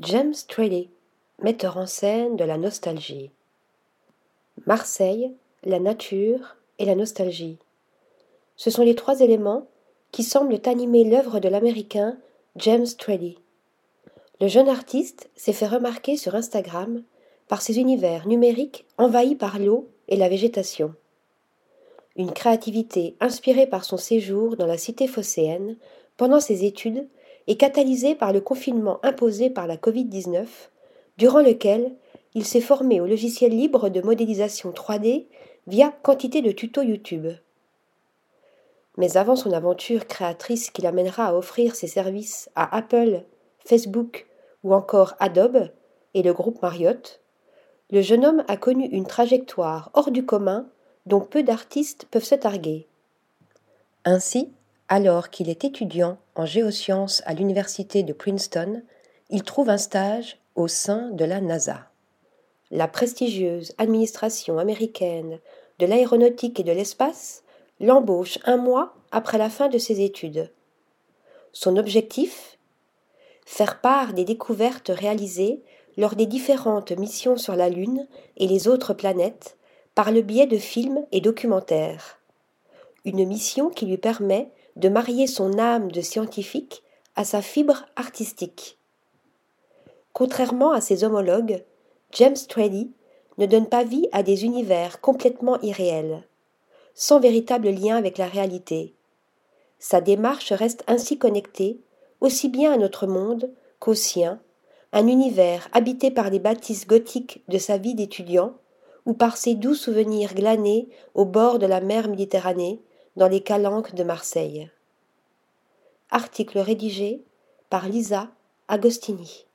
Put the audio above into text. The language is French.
James Trelly, metteur en scène de la nostalgie. Marseille, la nature et la nostalgie. Ce sont les trois éléments qui semblent animer l'œuvre de l'Américain James Trelly. Le jeune artiste s'est fait remarquer sur Instagram par ses univers numériques envahis par l'eau et la végétation. Une créativité inspirée par son séjour dans la cité phocéenne pendant ses études et catalysée par le confinement imposé par la Covid-19, durant lequel il s'est formé au logiciel libre de modélisation 3D via quantité de tutos YouTube. Mais avant son aventure créatrice qui l'amènera à offrir ses services à Apple, Facebook ou encore Adobe et le groupe Marriott, le jeune homme a connu une trajectoire hors du commun dont peu d'artistes peuvent se targuer. Ainsi, alors qu'il est étudiant en géosciences à l'université de Princeton, il trouve un stage au sein de la NASA. La prestigieuse administration américaine de l'aéronautique et de l'espace l'embauche un mois après la fin de ses études. Son objectif? Faire part des découvertes réalisées lors des différentes missions sur la Lune et les autres planètes par le biais de films et documentaires. Une mission qui lui permet de marier son âme de scientifique à sa fibre artistique. Contrairement à ses homologues, James Trelly ne donne pas vie à des univers complètement irréels, sans véritable lien avec la réalité. Sa démarche reste ainsi connectée aussi bien à notre monde qu'au sien, un univers habité par les bâtisses gothiques de sa vie d'étudiant ou par ses doux souvenirs glanés au bord de la mer Méditerranée dans les calanques de Marseille. Article rédigé par Lisa Agostini.